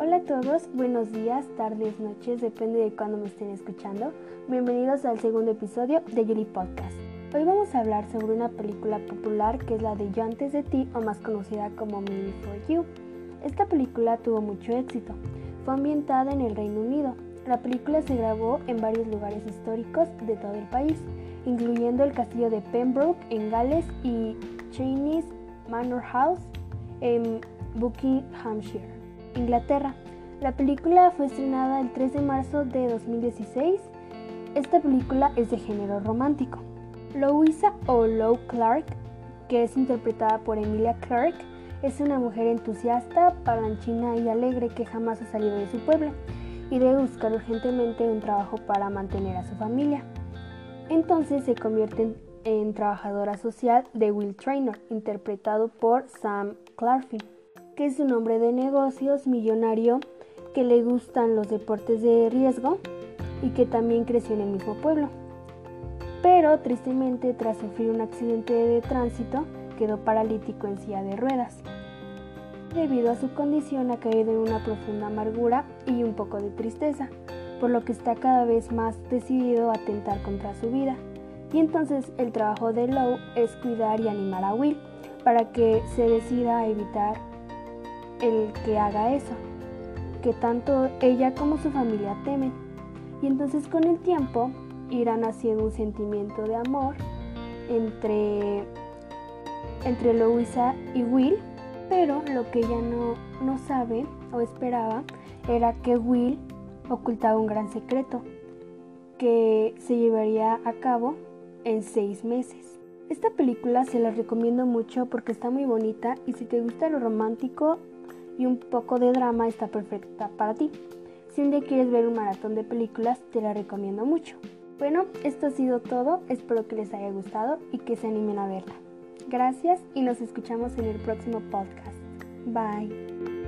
a todos, buenos días, tardes, noches, depende de cuándo me estén escuchando. Bienvenidos al segundo episodio de Yuri Podcast. Hoy vamos a hablar sobre una película popular que es la de Yo antes de ti o más conocida como Me Before You. Esta película tuvo mucho éxito. Fue ambientada en el Reino Unido. La película se grabó en varios lugares históricos de todo el país, incluyendo el castillo de Pembroke en Gales y Cheney's Manor House en Buckinghamshire, Inglaterra. La película fue estrenada el 3 de marzo de 2016. Esta película es de género romántico. Louisa o Lou Clark, que es interpretada por Emilia Clark, es una mujer entusiasta, palanchina y alegre que jamás ha salido de su pueblo y debe buscar urgentemente un trabajo para mantener a su familia. Entonces se convierte en, trabajadora social de Will Traynor, interpretado por Sam Clarfin es un hombre de negocios millonario que le gustan los deportes de riesgo y que también creció en el mismo pueblo. Pero tristemente tras sufrir un accidente de tránsito quedó paralítico en silla de ruedas. Debido a su condición ha caído en una profunda amargura y un poco de tristeza, por lo que está cada vez más decidido a atentar contra su vida. Y entonces el trabajo de Lowe es cuidar y animar a Will para que se decida a evitar el que haga eso, que tanto ella como su familia temen. Y entonces con el tiempo irán haciendo un sentimiento de amor entre, entre Louisa y Will, pero lo que ella no, no sabe o esperaba era que Will ocultaba un gran secreto que se llevaría a cabo en seis meses. Esta película se la recomiendo mucho porque está muy bonita y si te gusta lo romántico y un poco de drama está perfecta para ti. Si un día quieres ver un maratón de películas, te la recomiendo mucho. Bueno, esto ha sido todo, espero que les haya gustado y que se animen a verla. Gracias y nos escuchamos en el próximo podcast. Bye.